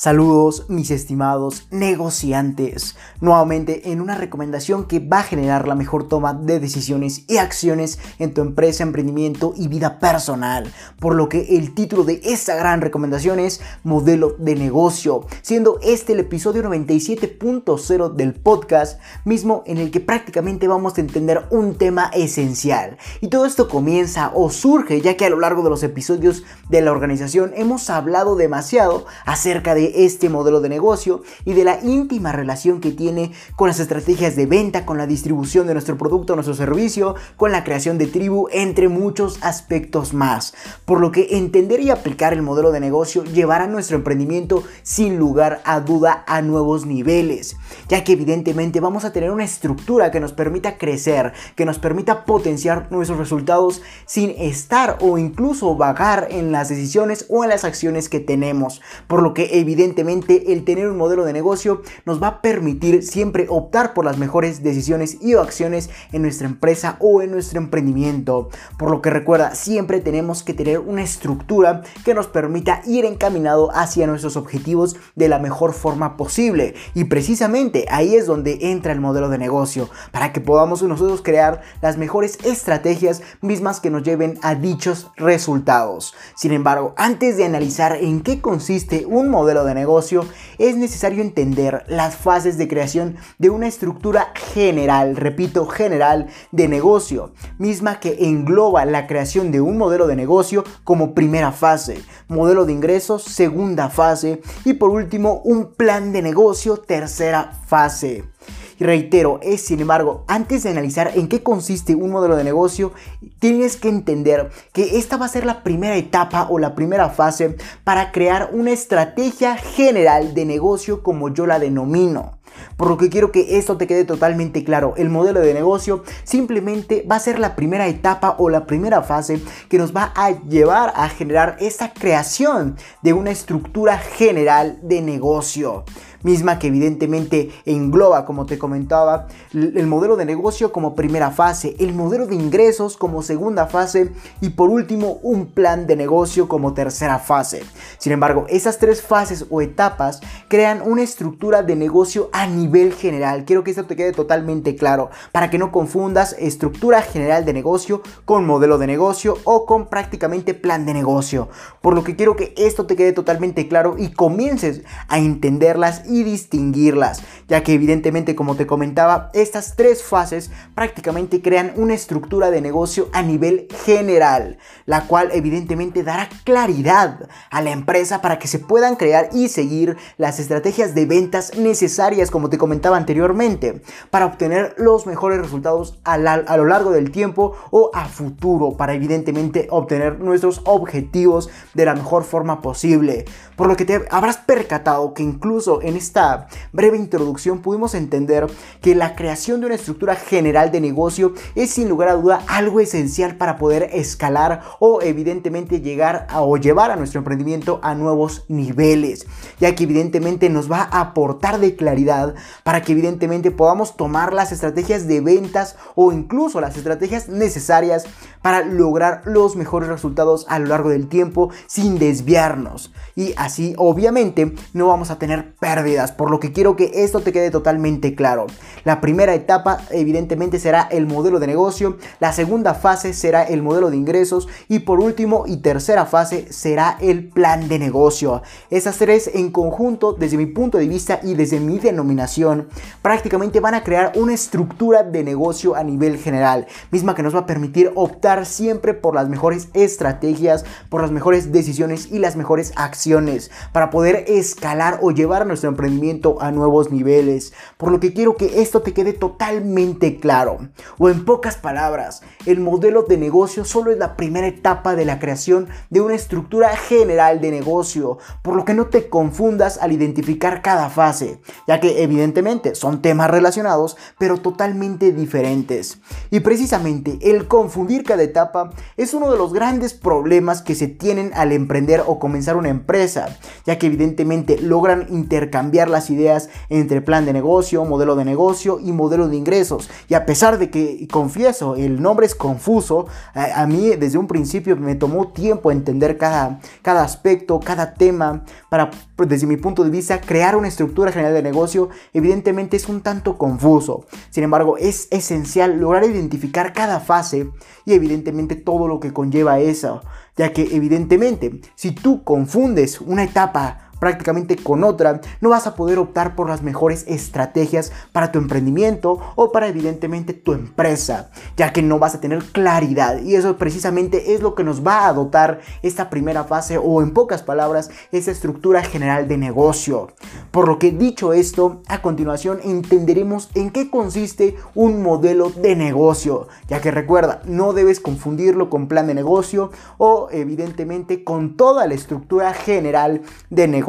Saludos mis estimados negociantes, nuevamente en una recomendación que va a generar la mejor toma de decisiones y acciones en tu empresa, emprendimiento y vida personal, por lo que el título de esta gran recomendación es modelo de negocio, siendo este el episodio 97.0 del podcast mismo en el que prácticamente vamos a entender un tema esencial. Y todo esto comienza o surge ya que a lo largo de los episodios de la organización hemos hablado demasiado acerca de este modelo de negocio y de la íntima relación que tiene con las estrategias de venta, con la distribución de nuestro producto, nuestro servicio, con la creación de tribu, entre muchos aspectos más. Por lo que entender y aplicar el modelo de negocio llevará nuestro emprendimiento sin lugar a duda a nuevos niveles, ya que evidentemente vamos a tener una estructura que nos permita crecer, que nos permita potenciar nuestros resultados sin estar o incluso vagar en las decisiones o en las acciones que tenemos. Por lo que evidentemente evidentemente el tener un modelo de negocio nos va a permitir siempre optar por las mejores decisiones y acciones en nuestra empresa o en nuestro emprendimiento. Por lo que recuerda, siempre tenemos que tener una estructura que nos permita ir encaminado hacia nuestros objetivos de la mejor forma posible. Y precisamente ahí es donde entra el modelo de negocio, para que podamos nosotros crear las mejores estrategias mismas que nos lleven a dichos resultados. Sin embargo, antes de analizar en qué consiste un modelo de de negocio, es necesario entender las fases de creación de una estructura general, repito, general de negocio, misma que engloba la creación de un modelo de negocio como primera fase, modelo de ingresos, segunda fase y por último un plan de negocio, tercera fase. Y reitero, es sin embargo, antes de analizar en qué consiste un modelo de negocio, tienes que entender que esta va a ser la primera etapa o la primera fase para crear una estrategia general de negocio como yo la denomino. Por lo que quiero que esto te quede totalmente claro. El modelo de negocio simplemente va a ser la primera etapa o la primera fase que nos va a llevar a generar esta creación de una estructura general de negocio misma que evidentemente engloba, como te comentaba, el modelo de negocio como primera fase, el modelo de ingresos como segunda fase y por último un plan de negocio como tercera fase. Sin embargo, esas tres fases o etapas crean una estructura de negocio a nivel general. Quiero que esto te quede totalmente claro para que no confundas estructura general de negocio con modelo de negocio o con prácticamente plan de negocio. Por lo que quiero que esto te quede totalmente claro y comiences a entenderlas y distinguirlas, ya que evidentemente como te comentaba, estas tres fases prácticamente crean una estructura de negocio a nivel general, la cual evidentemente dará claridad a la empresa para que se puedan crear y seguir las estrategias de ventas necesarias, como te comentaba anteriormente, para obtener los mejores resultados a, a lo largo del tiempo o a futuro, para evidentemente obtener nuestros objetivos de la mejor forma posible. Por lo que te habrás percatado que incluso en esta breve introducción pudimos entender que la creación de una estructura general de negocio es sin lugar a duda algo esencial para poder escalar o evidentemente llegar a, o llevar a nuestro emprendimiento a nuevos niveles, ya que evidentemente nos va a aportar de claridad para que evidentemente podamos tomar las estrategias de ventas o incluso las estrategias necesarias para lograr los mejores resultados a lo largo del tiempo sin desviarnos. Y así obviamente no vamos a tener pérdidas, por lo que quiero que esto te quede totalmente claro. La primera etapa evidentemente será el modelo de negocio, la segunda fase será el modelo de ingresos y por último y tercera fase será el plan de negocio. Esas tres en conjunto desde mi punto de vista y desde mi denominación prácticamente van a crear una estructura de negocio a nivel general, misma que nos va a permitir optar siempre por las mejores estrategias, por las mejores decisiones y las mejores acciones para poder escalar o llevar nuestro a nuevos niveles. Por lo que quiero que esto te quede totalmente claro. O en pocas palabras, el modelo de negocio solo es la primera etapa de la creación de una estructura general de negocio, por lo que no te confundas al identificar cada fase, ya que evidentemente son temas relacionados, pero totalmente diferentes. Y precisamente el confundir cada etapa es uno de los grandes problemas que se tienen al emprender o comenzar una empresa, ya que evidentemente logran intercambiar cambiar las ideas entre plan de negocio, modelo de negocio y modelo de ingresos. Y a pesar de que, confieso, el nombre es confuso, a, mí desde un principio me tomó tiempo entender cada, cada aspecto, cada tema, para, desde mi punto de vista, crear una estructura general de negocio, evidentemente es un tanto confuso. Sin embargo, es esencial lograr identificar cada fase y evidentemente todo lo que conlleva eso, ya que evidentemente si tú confundes una etapa prácticamente con otra, no vas a poder optar por las mejores estrategias para tu emprendimiento o para evidentemente tu empresa, ya que no vas a tener claridad y eso precisamente es lo que nos va a dotar esta primera fase o en pocas palabras esa estructura general de negocio. Por lo que dicho esto, a continuación entenderemos en qué consiste un modelo de negocio, ya que recuerda, no debes confundirlo con plan de negocio o evidentemente con toda la estructura general de negocio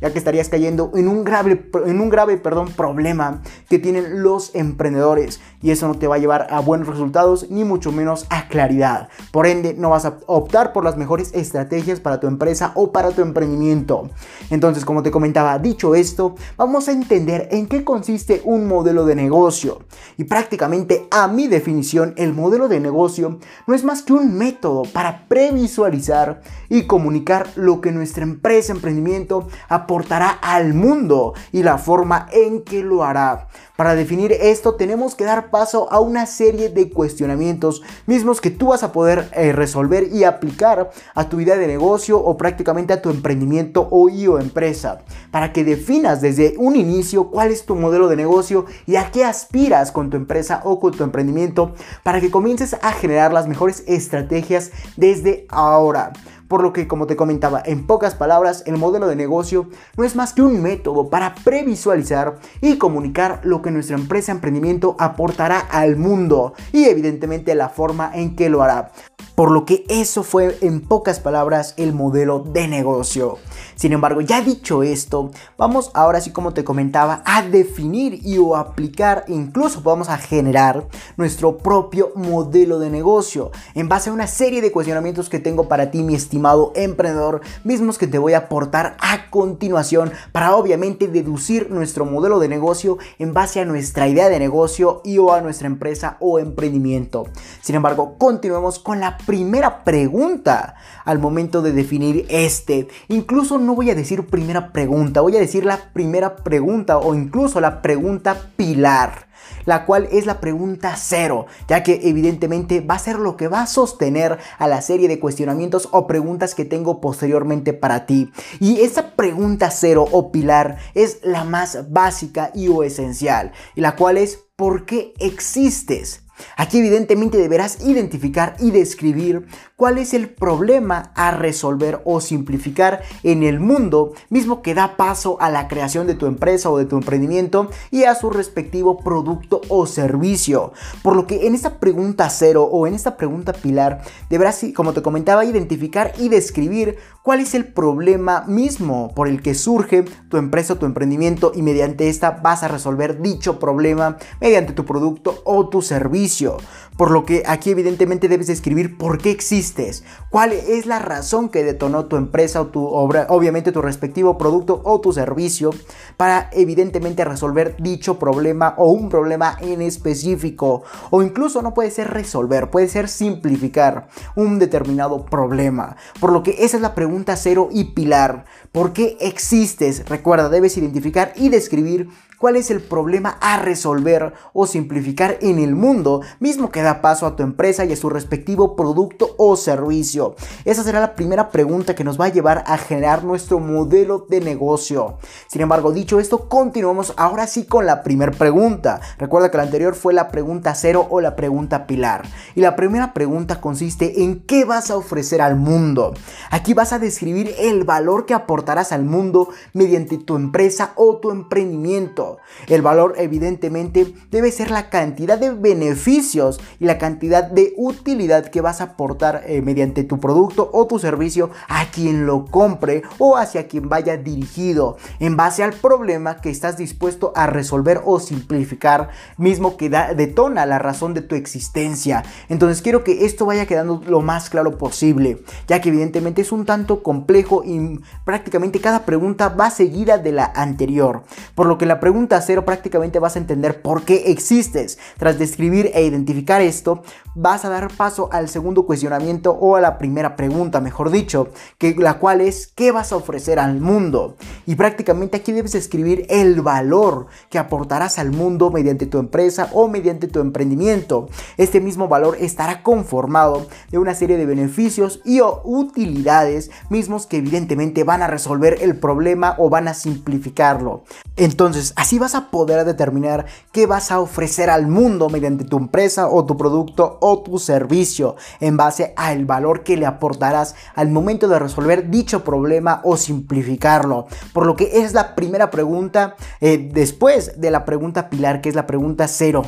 ya que estarías cayendo en un grave, en un grave perdón, problema que tienen los emprendedores y eso no te va a llevar a buenos resultados ni mucho menos a claridad. Por ende, no vas a optar por las mejores estrategias para tu empresa o para tu emprendimiento. Entonces, como te comentaba, dicho esto, vamos a entender en qué consiste un modelo de negocio. Y prácticamente a mi definición, el modelo de negocio no es más que un método para previsualizar y comunicar lo que nuestra empresa, emprendimiento, aportará al mundo y la forma en que lo hará. Para definir esto tenemos que dar paso a una serie de cuestionamientos mismos que tú vas a poder eh, resolver y aplicar a tu idea de negocio o prácticamente a tu emprendimiento o, o empresa para que definas desde un inicio cuál es tu modelo de negocio y a qué aspiras con tu empresa o con tu emprendimiento para que comiences a generar las mejores estrategias desde ahora. Por lo que, como te comentaba, en pocas palabras, el modelo de negocio no es más que un método para previsualizar y comunicar lo que nuestra empresa emprendimiento aportará al mundo y evidentemente la forma en que lo hará. Por lo que eso fue en pocas palabras el modelo de negocio. Sin embargo, ya dicho esto, vamos ahora sí como te comentaba a definir y o aplicar, incluso vamos a generar nuestro propio modelo de negocio en base a una serie de cuestionamientos que tengo para ti, mi estimado emprendedor, mismos que te voy a aportar a continuación para obviamente deducir nuestro modelo de negocio en base a nuestra idea de negocio y o a nuestra empresa o emprendimiento. Sin embargo, continuemos con la primera pregunta al momento de definir este. Incluso no voy a decir primera pregunta, voy a decir la primera pregunta o incluso la pregunta pilar la cual es la pregunta cero, ya que evidentemente va a ser lo que va a sostener a la serie de cuestionamientos o preguntas que tengo posteriormente para ti. Y esa pregunta cero o pilar es la más básica y o esencial, y la cual es ¿por qué existes? Aquí evidentemente deberás identificar y describir cuál es el problema a resolver o simplificar en el mundo mismo que da paso a la creación de tu empresa o de tu emprendimiento y a su respectivo producto o servicio. Por lo que en esta pregunta cero o en esta pregunta pilar deberás, como te comentaba, identificar y describir cuál es el problema mismo por el que surge tu empresa o tu emprendimiento y mediante esta vas a resolver dicho problema mediante tu producto o tu servicio servicio. Por lo que aquí evidentemente debes escribir por qué existes, cuál es la razón que detonó tu empresa o tu obra, obviamente tu respectivo producto o tu servicio, para evidentemente resolver dicho problema o un problema en específico. O incluso no puede ser resolver, puede ser simplificar un determinado problema. Por lo que esa es la pregunta cero y pilar. ¿Por qué existes? Recuerda, debes identificar y describir cuál es el problema a resolver o simplificar en el mundo, mismo que da paso a tu empresa y a su respectivo producto o servicio. Esa será la primera pregunta que nos va a llevar a generar nuestro modelo de negocio. Sin embargo, dicho esto, continuamos ahora sí con la primera pregunta. Recuerda que la anterior fue la pregunta cero o la pregunta pilar. Y la primera pregunta consiste en qué vas a ofrecer al mundo. Aquí vas a describir el valor que aportarás al mundo mediante tu empresa o tu emprendimiento. El valor evidentemente debe ser la cantidad de beneficios y la cantidad de utilidad que vas a aportar eh, mediante tu producto o tu servicio a quien lo compre o hacia quien vaya dirigido en base al problema que estás dispuesto a resolver o simplificar mismo que detona la razón de tu existencia. Entonces quiero que esto vaya quedando lo más claro posible, ya que evidentemente es un tanto complejo y prácticamente cada pregunta va seguida de la anterior. Por lo que la pregunta cero prácticamente vas a entender por qué existes. Tras describir e identificar esto, vas a dar paso al segundo cuestionamiento o a la primera pregunta, mejor dicho, que la cual es ¿qué vas a ofrecer al mundo? Y prácticamente aquí debes escribir el valor que aportarás al mundo mediante tu empresa o mediante tu emprendimiento. Este mismo valor estará conformado de una serie de beneficios y utilidades mismos que evidentemente van a resolver el problema o van a simplificarlo. Entonces, así vas a poder determinar qué vas a ofrecer al mundo mediante tu empresa o tu producto o tu servicio en base al valor que le aportarás al momento de resolver dicho problema o simplificarlo. Por lo que es la primera pregunta eh, después de la pregunta pilar que es la pregunta cero.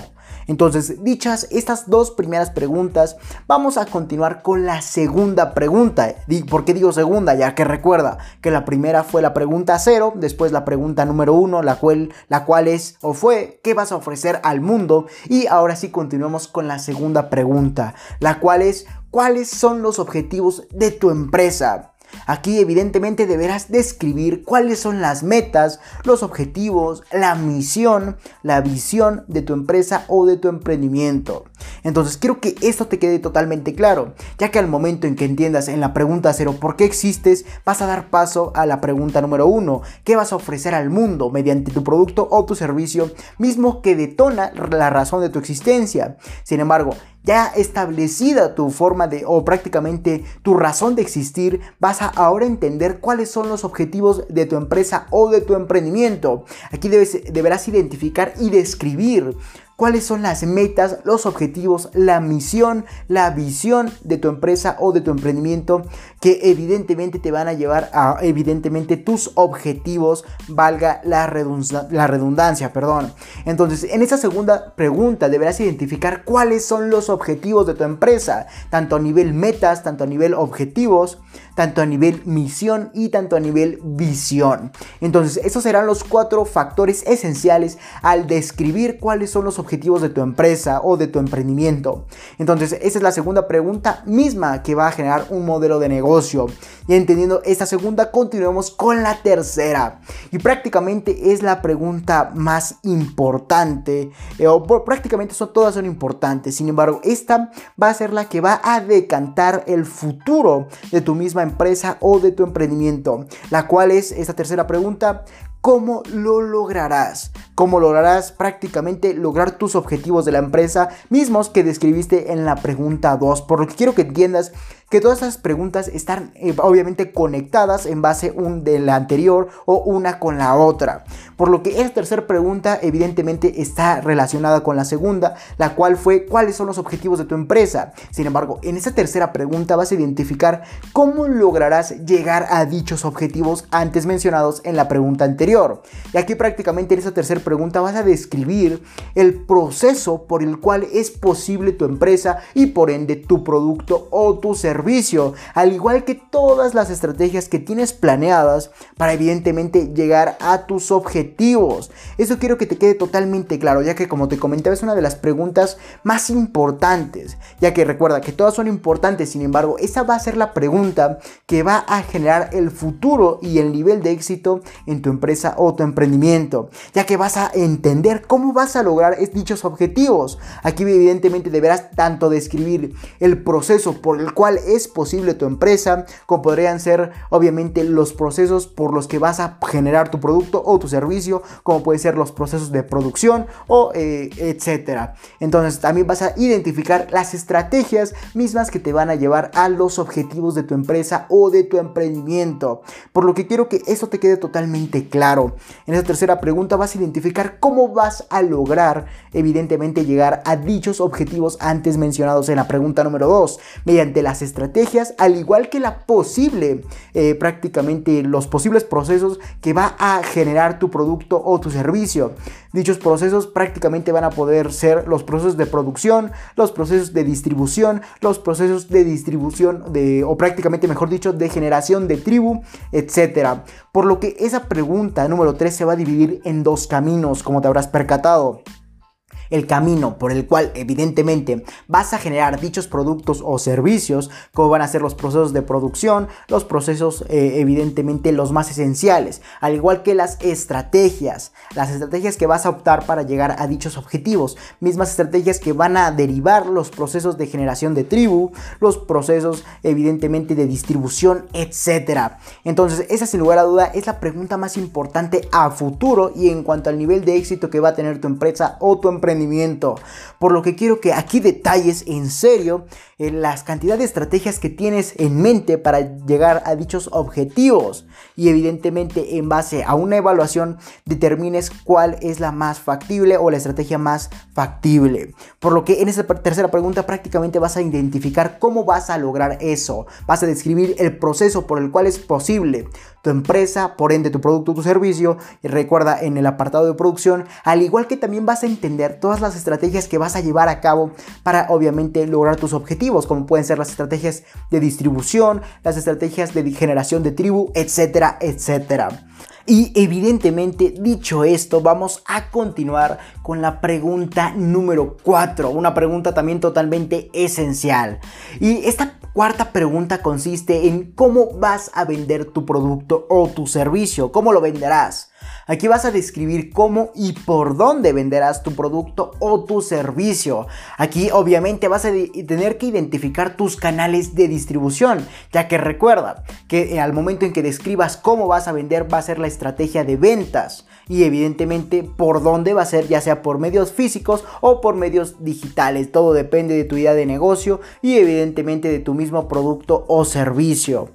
Entonces, dichas estas dos primeras preguntas, vamos a continuar con la segunda pregunta. ¿Por qué digo segunda? Ya que recuerda que la primera fue la pregunta cero, después la pregunta número uno, la cual, la cual es o fue, ¿qué vas a ofrecer al mundo? Y ahora sí continuamos con la segunda pregunta, la cual es, ¿cuáles son los objetivos de tu empresa? Aquí evidentemente deberás describir cuáles son las metas, los objetivos, la misión, la visión de tu empresa o de tu emprendimiento. Entonces quiero que esto te quede totalmente claro, ya que al momento en que entiendas en la pregunta cero por qué existes, vas a dar paso a la pregunta número uno, ¿qué vas a ofrecer al mundo mediante tu producto o tu servicio mismo que detona la razón de tu existencia? Sin embargo, ya establecida tu forma de o prácticamente tu razón de existir, vas a ahora entender cuáles son los objetivos de tu empresa o de tu emprendimiento. Aquí debes, deberás identificar y describir cuáles son las metas, los objetivos, la misión, la visión de tu empresa o de tu emprendimiento que evidentemente te van a llevar a evidentemente tus objetivos, valga la, la redundancia, perdón. Entonces, en esta segunda pregunta deberás identificar cuáles son los objetivos de tu empresa, tanto a nivel metas, tanto a nivel objetivos, tanto a nivel misión y tanto a nivel visión. Entonces, esos serán los cuatro factores esenciales al describir cuáles son los objetivos objetivos de tu empresa o de tu emprendimiento. Entonces, esa es la segunda pregunta misma que va a generar un modelo de negocio. Y entendiendo esta segunda, continuemos con la tercera. Y prácticamente es la pregunta más importante, eh, o prácticamente son, todas son importantes. Sin embargo, esta va a ser la que va a decantar el futuro de tu misma empresa o de tu emprendimiento. La cual es esta tercera pregunta, ¿Cómo lo lograrás? ¿Cómo lograrás prácticamente lograr tus objetivos de la empresa mismos que describiste en la pregunta 2? Por lo que quiero que entiendas que todas esas preguntas están eh, obviamente conectadas en base un de la anterior o una con la otra. Por lo que esta tercera pregunta evidentemente está relacionada con la segunda, la cual fue cuáles son los objetivos de tu empresa. Sin embargo, en esta tercera pregunta vas a identificar cómo lograrás llegar a dichos objetivos antes mencionados en la pregunta anterior. Y aquí prácticamente en esta tercera pregunta vas a describir el proceso por el cual es posible tu empresa y por ende tu producto o tu servicio al igual que todas las estrategias que tienes planeadas para evidentemente llegar a tus objetivos. Eso quiero que te quede totalmente claro, ya que como te comentaba es una de las preguntas más importantes, ya que recuerda que todas son importantes, sin embargo, esa va a ser la pregunta que va a generar el futuro y el nivel de éxito en tu empresa o tu emprendimiento, ya que vas a entender cómo vas a lograr dichos objetivos. Aquí evidentemente deberás tanto describir el proceso por el cual es posible tu empresa, como podrían ser obviamente los procesos por los que vas a generar tu producto o tu servicio, como pueden ser los procesos de producción o eh, etcétera. Entonces también vas a identificar las estrategias mismas que te van a llevar a los objetivos de tu empresa o de tu emprendimiento. Por lo que quiero que esto te quede totalmente claro. En esta tercera pregunta vas a identificar cómo vas a lograr evidentemente llegar a dichos objetivos antes mencionados en la pregunta número 2, mediante las estrategias, al igual que la posible, eh, prácticamente los posibles procesos que va a generar tu producto o tu servicio. Dichos procesos prácticamente van a poder ser los procesos de producción, los procesos de distribución, los procesos de distribución de, o prácticamente mejor dicho, de generación de tribu, etc. Por lo que esa pregunta número 3 se va a dividir en dos caminos, como te habrás percatado el camino por el cual evidentemente vas a generar dichos productos o servicios, como van a ser los procesos de producción, los procesos eh, evidentemente los más esenciales, al igual que las estrategias, las estrategias que vas a optar para llegar a dichos objetivos, mismas estrategias que van a derivar los procesos de generación de tribu, los procesos evidentemente de distribución, etc. Entonces, esa sin lugar a duda es la pregunta más importante a futuro y en cuanto al nivel de éxito que va a tener tu empresa o tu emprendimiento por lo que quiero que aquí detalles en serio eh, las cantidades de estrategias que tienes en mente para llegar a dichos objetivos. Y evidentemente en base a una evaluación determines cuál es la más factible o la estrategia más factible. Por lo que en esta tercera pregunta prácticamente vas a identificar cómo vas a lograr eso. Vas a describir el proceso por el cual es posible tu empresa, por ende tu producto tu servicio. Y recuerda en el apartado de producción, al igual que también vas a entender todas las estrategias que vas a llevar a cabo para obviamente lograr tus objetivos, como pueden ser las estrategias de distribución, las estrategias de generación de tribu, etcétera, etcétera. Y evidentemente, dicho esto, vamos a continuar con la pregunta número 4, una pregunta también totalmente esencial. Y esta cuarta pregunta consiste en cómo vas a vender tu producto o tu servicio, cómo lo venderás. Aquí vas a describir cómo y por dónde venderás tu producto o tu servicio. Aquí obviamente vas a tener que identificar tus canales de distribución, ya que recuerda que al momento en que describas cómo vas a vender va a ser la estrategia de ventas y evidentemente por dónde va a ser, ya sea por medios físicos o por medios digitales. Todo depende de tu idea de negocio y evidentemente de tu mismo producto o servicio.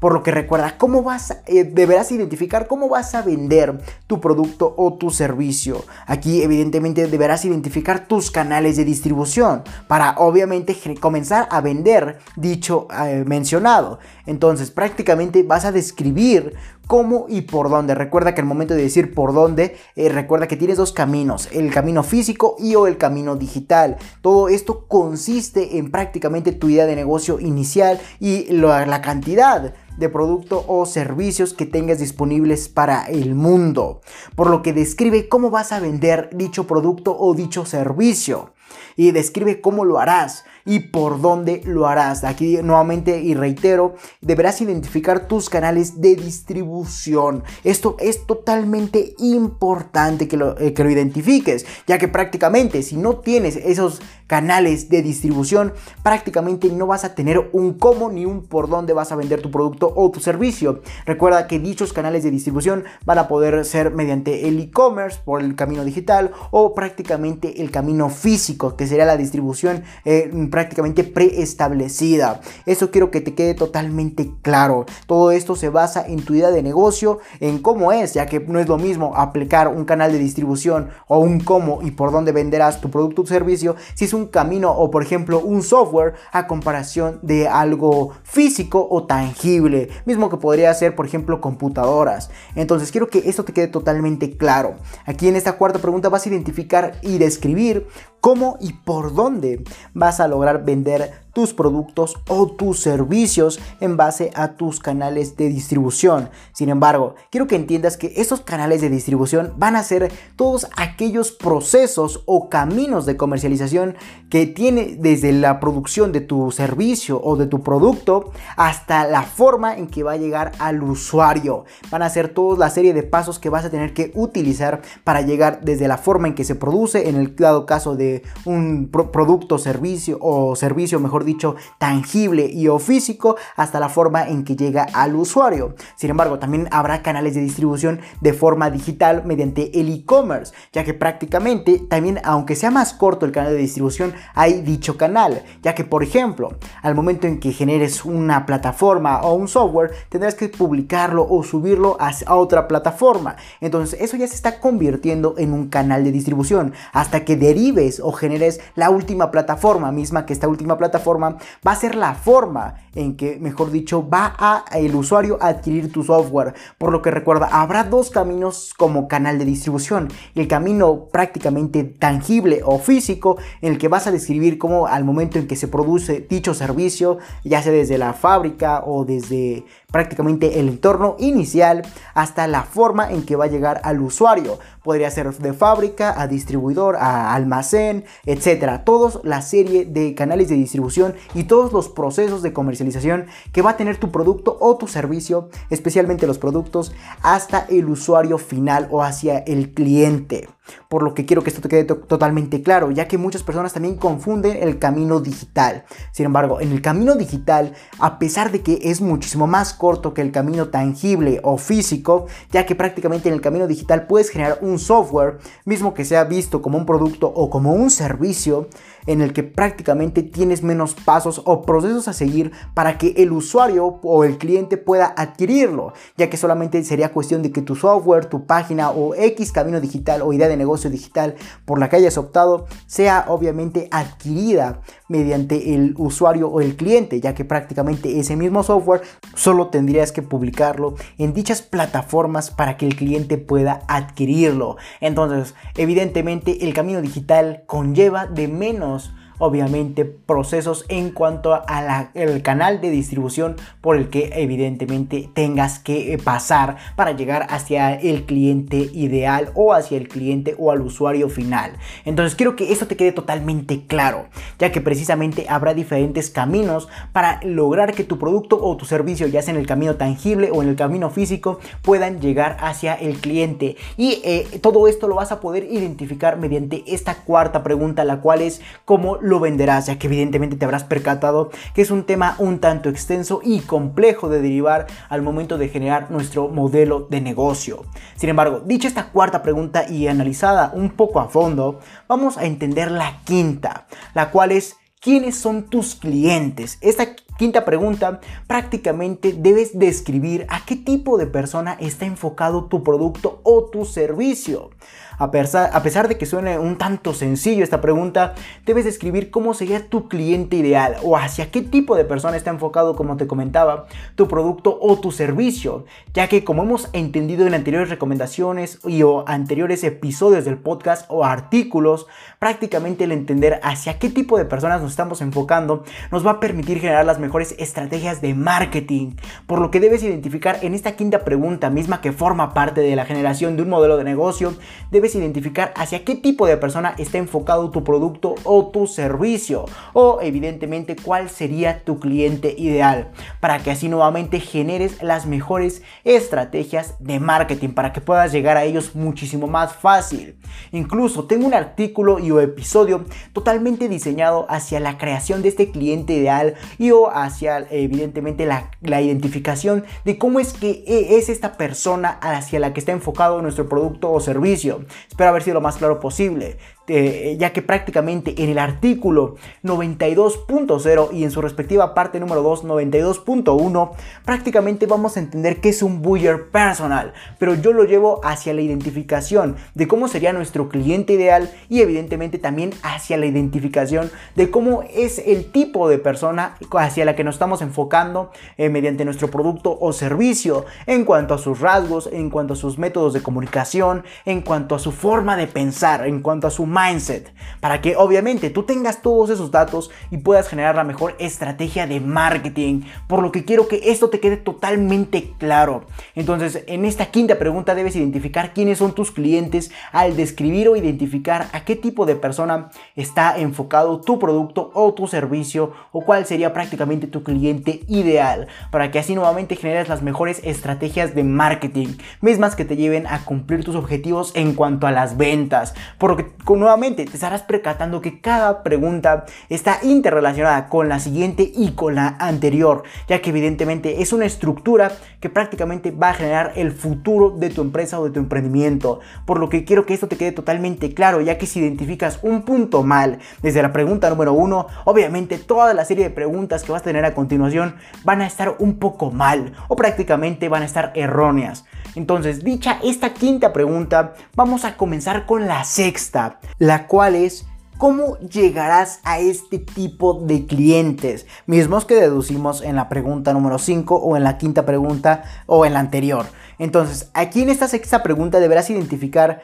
Por lo que recuerda, cómo vas, eh, deberás identificar cómo vas a vender tu producto o tu servicio. Aquí evidentemente deberás identificar tus canales de distribución para obviamente comenzar a vender dicho eh, mencionado. Entonces prácticamente vas a describir cómo y por dónde. Recuerda que al momento de decir por dónde, eh, recuerda que tienes dos caminos, el camino físico y o el camino digital. Todo esto consiste en prácticamente tu idea de negocio inicial y la cantidad de producto o servicios que tengas disponibles para el mundo. Por lo que describe cómo vas a vender dicho producto o dicho servicio. Y describe cómo lo harás y por dónde lo harás. Aquí nuevamente y reitero, deberás identificar tus canales de distribución. Esto es totalmente importante que lo, eh, que lo identifiques, ya que prácticamente si no tienes esos canales de distribución, prácticamente no vas a tener un cómo ni un por dónde vas a vender tu producto o tu servicio. Recuerda que dichos canales de distribución van a poder ser mediante el e-commerce, por el camino digital o prácticamente el camino físico, que sería la distribución eh, prácticamente preestablecida. Eso quiero que te quede totalmente claro. Todo esto se basa en tu idea de negocio, en cómo es, ya que no es lo mismo aplicar un canal de distribución o un cómo y por dónde venderás tu producto o servicio si es un camino o por ejemplo un software a comparación de algo físico o tangible, mismo que podría ser por ejemplo computadoras. Entonces quiero que esto te quede totalmente claro. Aquí en esta cuarta pregunta vas a identificar y describir cómo y por dónde vas a lograr vender tus productos o tus servicios en base a tus canales de distribución. Sin embargo, quiero que entiendas que estos canales de distribución van a ser todos aquellos procesos o caminos de comercialización que tiene desde la producción de tu servicio o de tu producto hasta la forma en que va a llegar al usuario. Van a ser toda la serie de pasos que vas a tener que utilizar para llegar desde la forma en que se produce, en el dado caso de un producto, servicio o servicio, mejor dicho, tangible y o físico, hasta la forma en que llega al usuario. Sin embargo, también habrá canales de distribución de forma digital mediante el e-commerce, ya que prácticamente también, aunque sea más corto el canal de distribución, hay dicho canal, ya que por ejemplo, al momento en que generes una plataforma o un software, tendrás que publicarlo o subirlo a, otra plataforma. Entonces, eso ya se está convirtiendo en un canal de distribución hasta que derives o generes la última plataforma misma que esta última va a ser la forma en que, mejor dicho, va a el usuario a adquirir tu software. Por lo que recuerda, habrá dos caminos como canal de distribución. El camino prácticamente tangible o físico en el que vas a describir cómo al momento en que se produce dicho servicio, ya sea desde la fábrica o desde prácticamente el entorno inicial hasta la forma en que va a llegar al usuario. Podría ser de fábrica a distribuidor, a almacén, etcétera. Todos la serie de canales de distribución y todos los procesos de comercialización que va a tener tu producto o tu servicio, especialmente los productos, hasta el usuario final o hacia el cliente. Por lo que quiero que esto te quede totalmente claro, ya que muchas personas también confunden el camino digital. Sin embargo, en el camino digital, a pesar de que es muchísimo más corto que el camino tangible o físico, ya que prácticamente en el camino digital puedes generar un software, mismo que sea visto como un producto o como un servicio, en el que prácticamente tienes menos pasos o procesos a seguir para que el usuario o el cliente pueda adquirirlo, ya que solamente sería cuestión de que tu software, tu página o X camino digital o idea de negocio digital por la que hayas optado sea obviamente adquirida mediante el usuario o el cliente, ya que prácticamente ese mismo software solo tendrías que publicarlo en dichas plataformas para que el cliente pueda adquirirlo. Entonces, evidentemente el camino digital conlleva de menos obviamente procesos en cuanto al canal de distribución por el que evidentemente tengas que eh, pasar para llegar hacia el cliente ideal o hacia el cliente o al usuario final. Entonces quiero que esto te quede totalmente claro, ya que precisamente habrá diferentes caminos para lograr que tu producto o tu servicio, ya sea en el camino tangible o en el camino físico, puedan llegar hacia el cliente. Y eh, todo esto lo vas a poder identificar mediante esta cuarta pregunta, la cual es cómo lo venderás, ya que evidentemente te habrás percatado que es un tema un tanto extenso y complejo de derivar al momento de generar nuestro modelo de negocio. Sin embargo, dicha esta cuarta pregunta y analizada un poco a fondo, vamos a entender la quinta, la cual es ¿quiénes son tus clientes? Esta quinta pregunta, prácticamente debes describir a qué tipo de persona está enfocado tu producto o tu servicio. A pesar, de que suene un tanto sencillo esta pregunta, debes describir cómo sería tu cliente ideal o hacia qué tipo de persona está enfocado, como te comentaba, tu producto o tu servicio, ya que como hemos entendido en anteriores recomendaciones y o anteriores episodios del podcast o artículos, prácticamente el entender hacia qué tipo de personas nos estamos enfocando nos va a permitir generar las mejores estrategias de marketing, por lo que debes identificar en esta quinta pregunta misma que forma parte de la generación de un modelo de negocio, debes identificar hacia qué tipo de persona está enfocado tu producto o tu servicio o evidentemente cuál sería tu cliente ideal para que así nuevamente generes las mejores estrategias de marketing para que puedas llegar a ellos muchísimo más fácil. Incluso tengo un artículo y o episodio totalmente diseñado hacia la creación de este cliente ideal y o hacia evidentemente la, identificación de cómo es que e, es esta persona hacia la que está enfocado nuestro producto o servicio. Espero haber sido lo más claro posible. Eh, ya que prácticamente en el artículo 92.0 y en su respectiva parte número 2, 92.1, prácticamente vamos a entender qué es un buyer personal, pero yo lo llevo hacia la identificación de cómo sería nuestro cliente ideal y evidentemente también hacia la identificación de cómo es el tipo de persona hacia la que nos estamos enfocando eh, mediante nuestro producto o servicio en cuanto a sus rasgos, en cuanto a sus métodos de comunicación, en cuanto a su forma de pensar, en cuanto a su mindset, para que obviamente tú tengas todos esos datos y puedas generar la mejor estrategia de marketing. Por lo que quiero que esto te quede totalmente claro. Entonces, en esta quinta pregunta debes identificar quiénes son tus clientes al describir o identificar a qué tipo de persona está enfocado tu producto o tu servicio o cuál sería prácticamente tu cliente ideal, para que así nuevamente generes las mejores estrategias de marketing, mismas que te lleven a cumplir tus objetivos en cuanto a las ventas. Porque con nuevamente te estarás percatando que cada pregunta está interrelacionada con la siguiente y con la anterior, ya que evidentemente es una estructura que prácticamente va a generar el futuro de tu empresa o de tu emprendimiento. Por lo que quiero que esto te quede totalmente claro, ya que si identificas un punto mal desde la pregunta número uno, obviamente toda la serie de preguntas que vas a tener a continuación van a estar un poco mal o prácticamente van a estar erróneas. Entonces, dicha esta quinta pregunta, vamos a comenzar con la sexta, la cual es ¿Cómo llegarás a este tipo de clientes? Mismos que deducimos en la pregunta número 5 o en la quinta pregunta o en la anterior. Entonces, aquí en esta sexta pregunta deberás identificar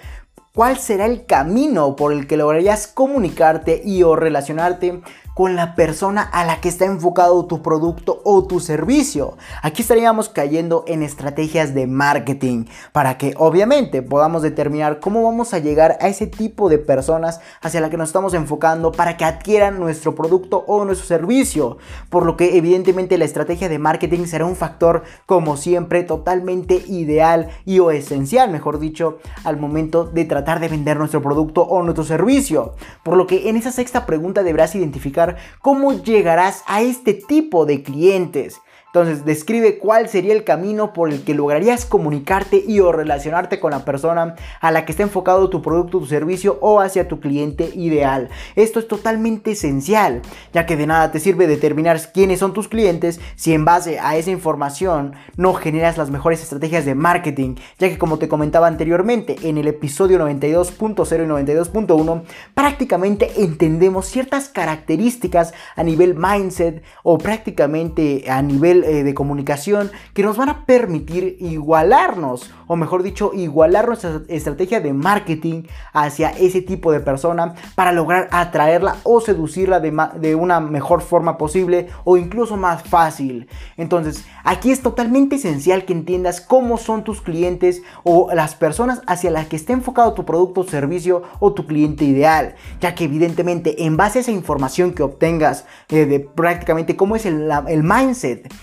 cuál será el camino por el que lograrías comunicarte y o relacionarte con la persona a la que está enfocado tu producto o tu servicio. Aquí estaríamos cayendo en estrategias de marketing para que obviamente podamos determinar cómo vamos a llegar a ese tipo de personas hacia la que nos estamos enfocando para que adquieran nuestro producto o nuestro servicio. Por lo que evidentemente la estrategia de marketing será un factor como siempre totalmente ideal y o esencial, mejor dicho, al momento de tratar de vender nuestro producto o nuestro servicio. Por lo que en esa sexta pregunta deberás identificar cómo llegarás a este tipo de clientes. Entonces, describe cuál sería el camino por el que lograrías comunicarte y o relacionarte con la persona a la que está enfocado tu producto, tu servicio o hacia tu cliente ideal. Esto es totalmente esencial, ya que de nada te sirve determinar quiénes son tus clientes si en base a esa información no generas las mejores estrategias de marketing, ya que como te comentaba anteriormente en el episodio 92.0 y 92.1, prácticamente entendemos ciertas características a nivel mindset o prácticamente a nivel eh, de comunicación que nos van a permitir igualarnos, o mejor dicho, igualar nuestra estrategia de marketing hacia ese tipo de persona para lograr atraerla o seducirla de, de una mejor forma posible o incluso más fácil. Entonces, aquí es totalmente esencial que entiendas cómo son tus clientes o las personas hacia las que está enfocado tu producto servicio o tu cliente ideal, ya que evidentemente en base a esa información que obtengas eh, de prácticamente cómo es el mindset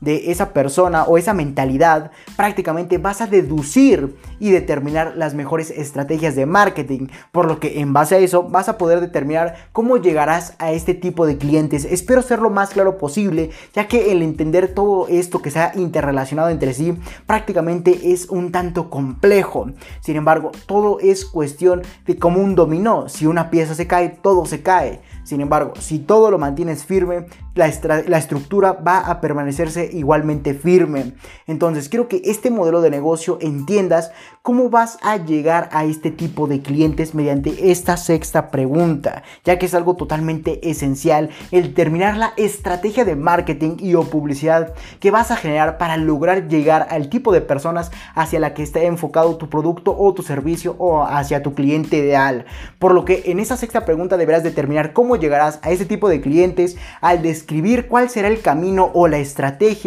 de esa persona o esa mentalidad, prácticamente vas a deducir y determinar las mejores estrategias de marketing. Por lo que en base a eso vas a poder determinar cómo llegarás a este tipo de clientes. Espero ser lo más claro posible, ya que el entender todo esto que se ha interrelacionado entre sí prácticamente es un tanto complejo. Sin embargo, todo es cuestión de como un dominó. Si una pieza se cae, todo se cae. Sin embargo, si todo lo mantienes firme, la, estructura va a permanecerse igualmente firme. Entonces, quiero que este modelo de negocio entiendas cómo vas a llegar a este tipo de clientes mediante esta sexta pregunta, ya que es algo totalmente esencial el determinar la estrategia de marketing y o publicidad que vas a generar para lograr llegar al tipo de personas hacia la que esté enfocado tu producto o tu servicio o hacia tu cliente ideal. Por lo que en esa sexta pregunta deberás determinar cómo llegarás a ese tipo de clientes al describir cuál será el camino o la estrategia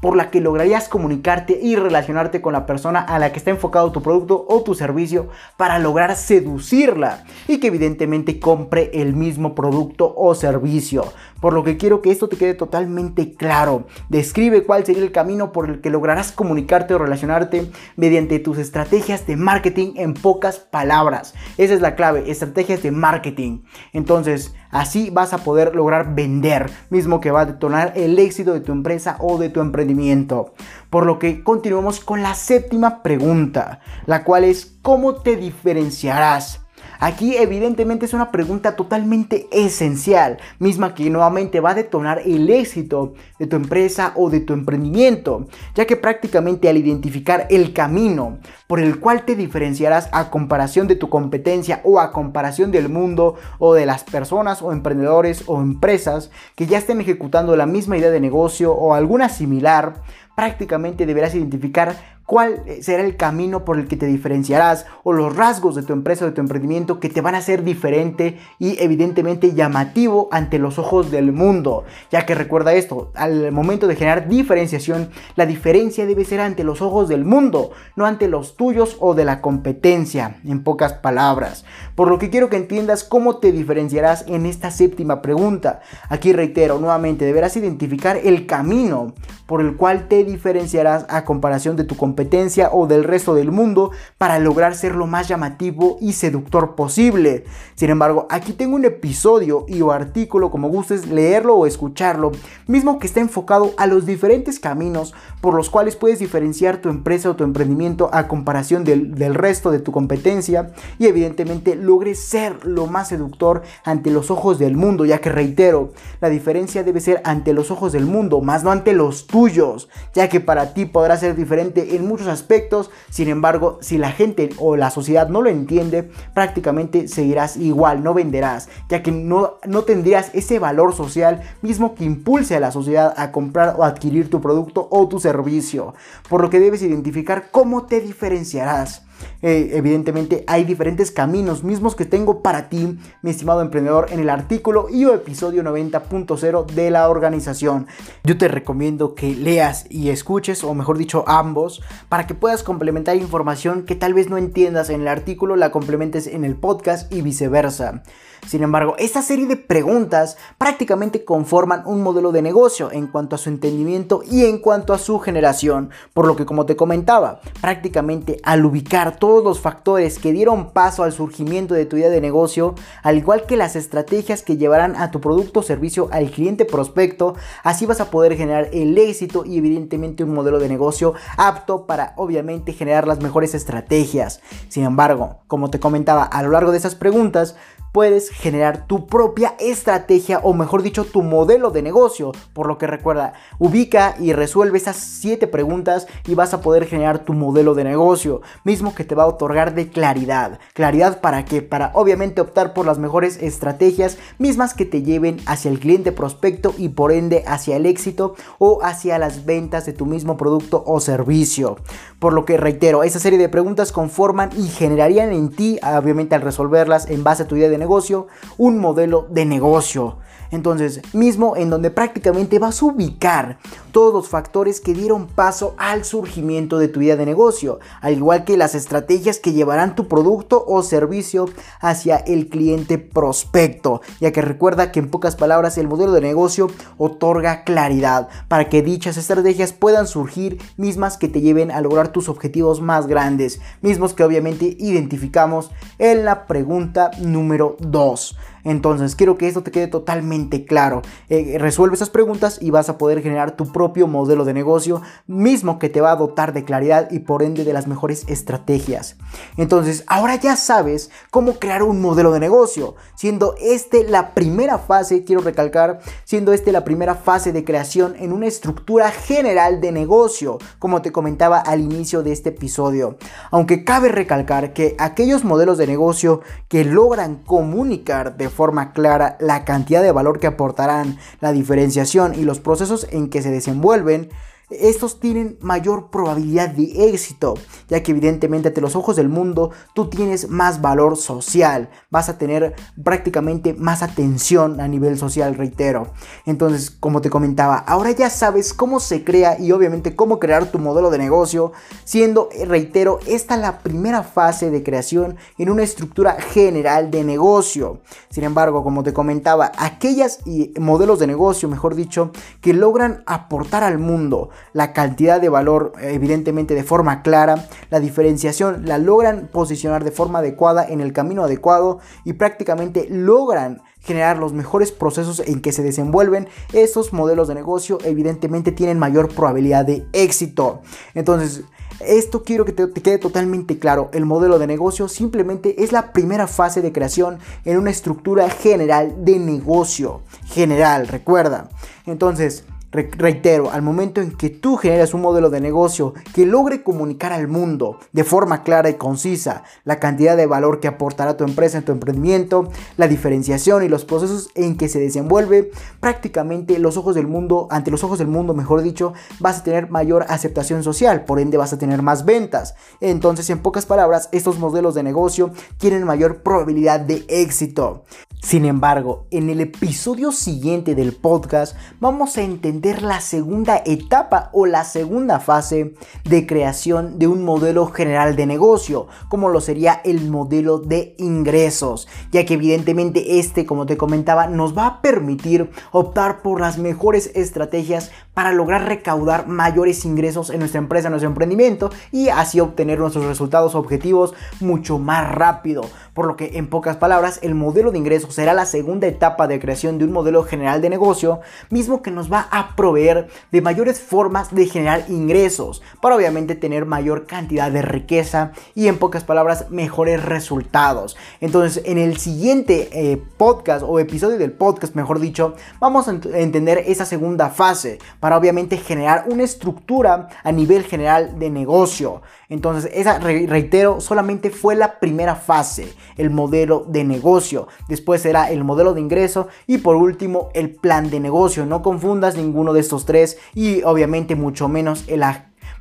por la que lograrías comunicarte y relacionarte con la persona a la que está enfocado tu producto o tu servicio para lograr seducirla y que evidentemente compre el mismo producto o servicio. Por lo que quiero que esto te quede totalmente claro. Describe cuál sería el camino por el que lograrás comunicarte o relacionarte mediante tus estrategias de marketing en pocas palabras. Esa es la clave, estrategias de marketing. Entonces, Así vas a poder lograr vender, mismo que va a detonar el éxito de tu empresa o de tu emprendimiento. Por lo que continuamos con la séptima pregunta, la cual es ¿cómo te diferenciarás? Aquí evidentemente es una pregunta totalmente esencial, misma que nuevamente va a detonar el éxito de tu empresa o de tu emprendimiento, ya que prácticamente al identificar el camino por el cual te diferenciarás a comparación de tu competencia o a comparación del mundo o de las personas o emprendedores o empresas que ya estén ejecutando la misma idea de negocio o alguna similar, prácticamente deberás identificar cuál eh, será el camino por el que te diferenciarás o los rasgos de tu empresa o de tu emprendimiento que te van a hacer diferente y evidentemente llamativo ante los ojos del mundo. Ya que recuerda esto, al momento de generar diferenciación, la diferencia debe ser ante los ojos del mundo, no ante los tuyos o de la competencia, en pocas palabras. Por lo que quiero que entiendas cómo te diferenciarás en esta séptima pregunta. Aquí reitero nuevamente, deberás identificar el camino por el cual te diferenciarás a comparación de tu competencia o del resto del mundo para lograr ser lo más llamativo y seductor posible. Sin embargo, aquí tengo un episodio y o artículo, como gustes leerlo o escucharlo, mismo que está enfocado a los diferentes caminos por los cuales puedes diferenciar tu empresa o tu emprendimiento a comparación del, del resto de tu competencia y evidentemente logres ser lo más seductor ante los ojos del mundo, ya que reitero, la diferencia debe ser ante los ojos del mundo, más no ante los tuyos, ya que para ti podrá ser diferente en muchos aspectos, sin embargo, si la gente o la sociedad no lo entiende, prácticamente seguirás igual, no venderás, ya que no, no tendrías ese valor social mismo que impulse a la sociedad a comprar o adquirir tu producto o tu servicio, por lo que debes identificar cómo te diferenciarás. Eh, evidentemente hay diferentes caminos mismos que tengo para ti, mi estimado emprendedor, en el artículo y o episodio 90.0 de la organización. Yo te recomiendo que leas y escuches, o mejor dicho, ambos, para que puedas complementar información que tal vez no entiendas en el artículo, la complementes en el podcast y viceversa. Sin embargo, esta serie de preguntas prácticamente conforman un modelo de negocio en cuanto a su entendimiento y en cuanto a su generación, por lo que como te comentaba, prácticamente al ubicar todos los factores que dieron paso al surgimiento de tu idea de negocio, al igual que las estrategias que llevarán a tu producto o servicio al cliente prospecto, así vas a poder generar el éxito y evidentemente un modelo de negocio apto para obviamente generar las mejores estrategias. Sin embargo, como te comentaba, a lo largo de esas preguntas, puedes generar tu propia estrategia o mejor dicho tu modelo de negocio. Por lo que recuerda, ubica y resuelve esas 7 preguntas y vas a poder generar tu modelo de negocio, mismo que te va a otorgar de claridad. ¿Claridad para qué? Para obviamente optar por las mejores estrategias mismas que te lleven hacia el cliente prospecto y por ende hacia el éxito o hacia las ventas de tu mismo producto o servicio. Por lo que reitero, esa serie de preguntas conforman y generarían en ti, obviamente al resolverlas en base a tu idea de negocio, un modelo de negocio. Entonces, mismo en donde prácticamente vas a ubicar todos los factores que dieron paso al surgimiento de tu idea de negocio, al igual que las estrategias que llevarán tu producto o servicio hacia el cliente prospecto, ya que recuerda que en pocas palabras el modelo de negocio otorga claridad para que dichas estrategias puedan surgir mismas que te lleven a lograr tus objetivos más grandes, mismos que obviamente identificamos en la pregunta número 2. Entonces, quiero que esto te quede totalmente claro. Eh, resuelve esas preguntas y vas a poder generar tu propio modelo de negocio, mismo que te va a dotar de claridad y por ende de las mejores estrategias. Entonces, ahora ya sabes cómo crear un modelo de negocio, siendo este la primera fase, quiero recalcar, siendo este la primera fase de creación en una estructura general de negocio, como te comentaba al inicio de este episodio. Aunque cabe recalcar que aquellos modelos de negocio que logran comunicar de forma clara la cantidad de valor que aportarán, la diferenciación y los procesos en que se desenvuelven, estos tienen mayor probabilidad de éxito, ya que evidentemente ante los ojos del mundo tú tienes más valor social, vas a tener prácticamente más atención a nivel social, reitero. Entonces, como te comentaba, ahora ya sabes cómo se crea y obviamente cómo crear tu modelo de negocio, siendo, reitero, esta la primera fase de creación en una estructura general de negocio. Sin embargo, como te comentaba, aquellas modelos de negocio, mejor dicho, que logran aportar al mundo, la cantidad de valor evidentemente de forma clara, la diferenciación la logran posicionar de forma adecuada en el camino adecuado y prácticamente logran generar los mejores procesos en que se desenvuelven estos modelos de negocio evidentemente tienen mayor probabilidad de éxito. Entonces, esto quiero que te, te, quede totalmente claro. El modelo de negocio simplemente es la primera fase de creación en una estructura general de negocio. General, recuerda. Entonces, reitero, al momento en que tú generas un modelo de negocio que logre comunicar al mundo de forma clara y concisa la cantidad de valor que aportará tu empresa en tu emprendimiento, la diferenciación y los procesos en que se desenvuelve, prácticamente los ojos del mundo, ante los ojos del mundo, mejor dicho, vas a tener mayor aceptación social, por ende vas a tener más ventas. Entonces, en pocas palabras, estos modelos de negocio tienen mayor probabilidad de éxito. Sin embargo, en el episodio siguiente del podcast vamos a entender la segunda etapa o la segunda fase de creación de un modelo general de negocio, como lo sería el modelo de ingresos, ya que evidentemente este, como te comentaba, nos va a permitir optar por las mejores estrategias para lograr recaudar mayores ingresos en nuestra empresa, en nuestro emprendimiento y así obtener nuestros resultados objetivos mucho más rápido. Por lo que en pocas palabras, el modelo de ingresos será la segunda etapa de creación de un modelo general de negocio, mismo que nos va a proveer de mayores formas de generar ingresos para obviamente tener mayor cantidad de riqueza y en pocas palabras mejores resultados. Entonces en el siguiente eh, podcast o episodio del podcast, mejor dicho, vamos a entender esa segunda fase para obviamente generar una estructura a nivel general de negocio. Entonces, esa, reitero, solamente fue la primera fase, el modelo de negocio. Después será el modelo de ingreso y por último el plan de negocio. No confundas ninguno de estos tres y obviamente mucho menos el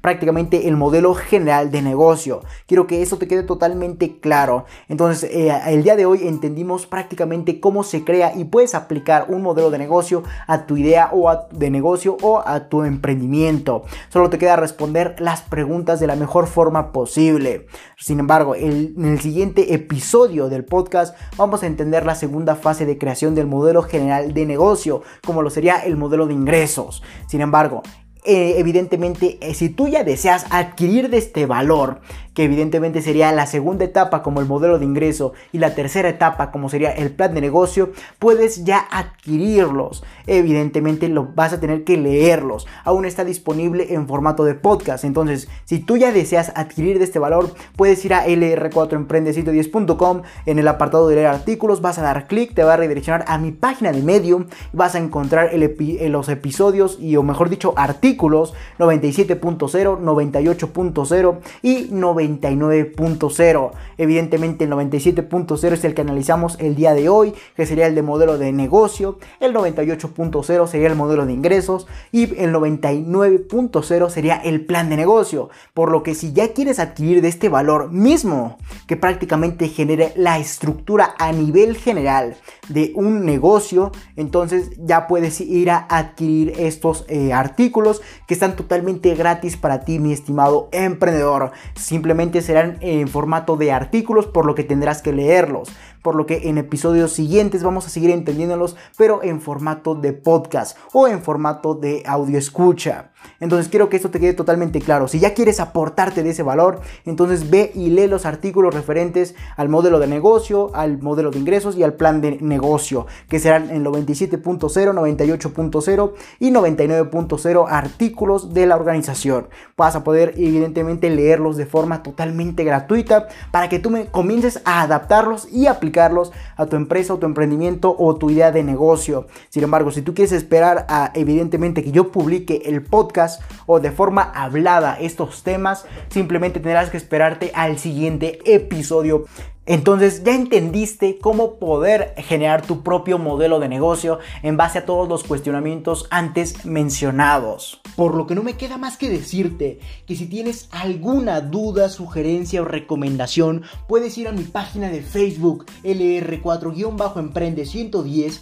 prácticamente el modelo general de negocio. Quiero que eso te quede totalmente claro. Entonces, eh, el día de hoy entendimos prácticamente cómo se crea y puedes aplicar un modelo de negocio a tu idea o de negocio o a tu emprendimiento. Solo te queda responder las preguntas de la mejor forma posible. Sin embargo, en el siguiente episodio del podcast vamos a entender la segunda fase de creación del modelo general de negocio, como lo sería el modelo de ingresos. Sin embargo, eh, evidentemente, eh, si tú ya deseas adquirir de este valor, que evidentemente sería la segunda etapa como el modelo de ingreso y la tercera etapa como sería el plan de negocio, puedes ya adquirirlos. Evidentemente lo vas a tener que leerlos. Aún está disponible en formato de podcast. Entonces, si tú ya deseas adquirir de este valor, puedes ir a lr4emprende110.com en el apartado de leer artículos, vas a dar clic, te va a redireccionar a mi página de Medium, vas a encontrar los episodios y o mejor dicho artículos 97.0, 98.0 y 90 99.0. Evidentemente el 97.0 es el que analizamos el día de hoy, que sería el de modelo de negocio. El 98.0 sería el modelo de ingresos y el 99.0 sería el plan de negocio. Por lo que si ya quieres adquirir de este valor mismo, que prácticamente genere la estructura a nivel general de un negocio, entonces ya puedes ir a adquirir estos eh, artículos que están totalmente gratis para ti, mi estimado emprendedor. Simplemente serán en formato de artículos, por lo que tendrás que leerlos. Por lo que en episodios siguientes vamos a seguir entendiéndolos, pero en formato de podcast o en formato de audio escucha. Entonces quiero que esto te quede totalmente claro. Si ya quieres aportarte de ese valor, entonces ve y lee los artículos referentes al modelo de negocio, al modelo de ingresos y al plan de negocio, que serán en 97.0, 98.0 y 99.0 artículos de la organización. Vas a poder evidentemente leerlos de forma totalmente gratuita para que tú me comiences a adaptarlos y aplicarlos a tu empresa o tu emprendimiento o tu idea de negocio. Sin embargo, si tú quieres esperar a evidentemente que yo publique el podcast, o de forma hablada estos temas, simplemente tendrás que esperarte al siguiente episodio. Entonces ya entendiste cómo poder generar tu propio modelo de negocio en base a todos los cuestionamientos antes mencionados. Por lo que no me queda más que decirte que si tienes alguna duda, sugerencia o recomendación, puedes ir a mi página de Facebook LR4-Emprende 110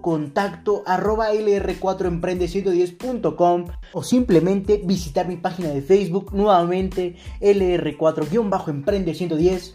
contacto arroba lr4emprende110.com o simplemente visitar mi página de Facebook nuevamente lr4-emprende110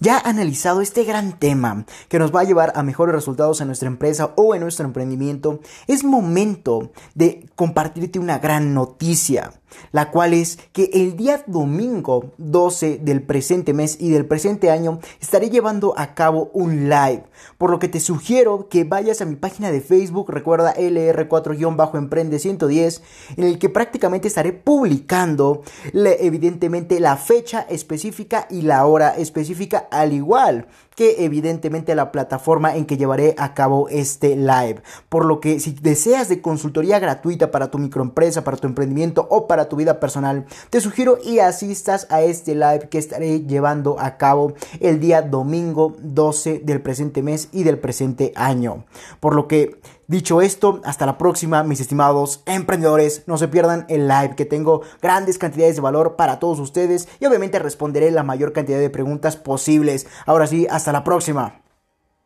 Ya analizado este gran tema que nos va a llevar a mejores resultados en nuestra empresa o en nuestro emprendimiento, es momento de compartirte una gran noticia la cual es que el día domingo 12 del presente mes y del presente año estaré llevando a cabo un live, por lo que te sugiero que vayas a mi página de Facebook, recuerda LR4-Emprende 110, en el que prácticamente estaré publicando evidentemente la fecha específica y la hora específica al igual que evidentemente la plataforma en que llevaré a cabo este live. Por lo que si deseas de consultoría gratuita para tu microempresa, para tu emprendimiento o para tu vida personal, te sugiero y asistas a este live que estaré llevando a cabo el día domingo 12 del presente mes y del presente año. Por lo que Dicho esto, hasta la próxima, mis estimados emprendedores. No se pierdan el live que tengo grandes cantidades de valor para todos ustedes y obviamente responderé la mayor cantidad de preguntas posibles. Ahora sí, hasta la próxima.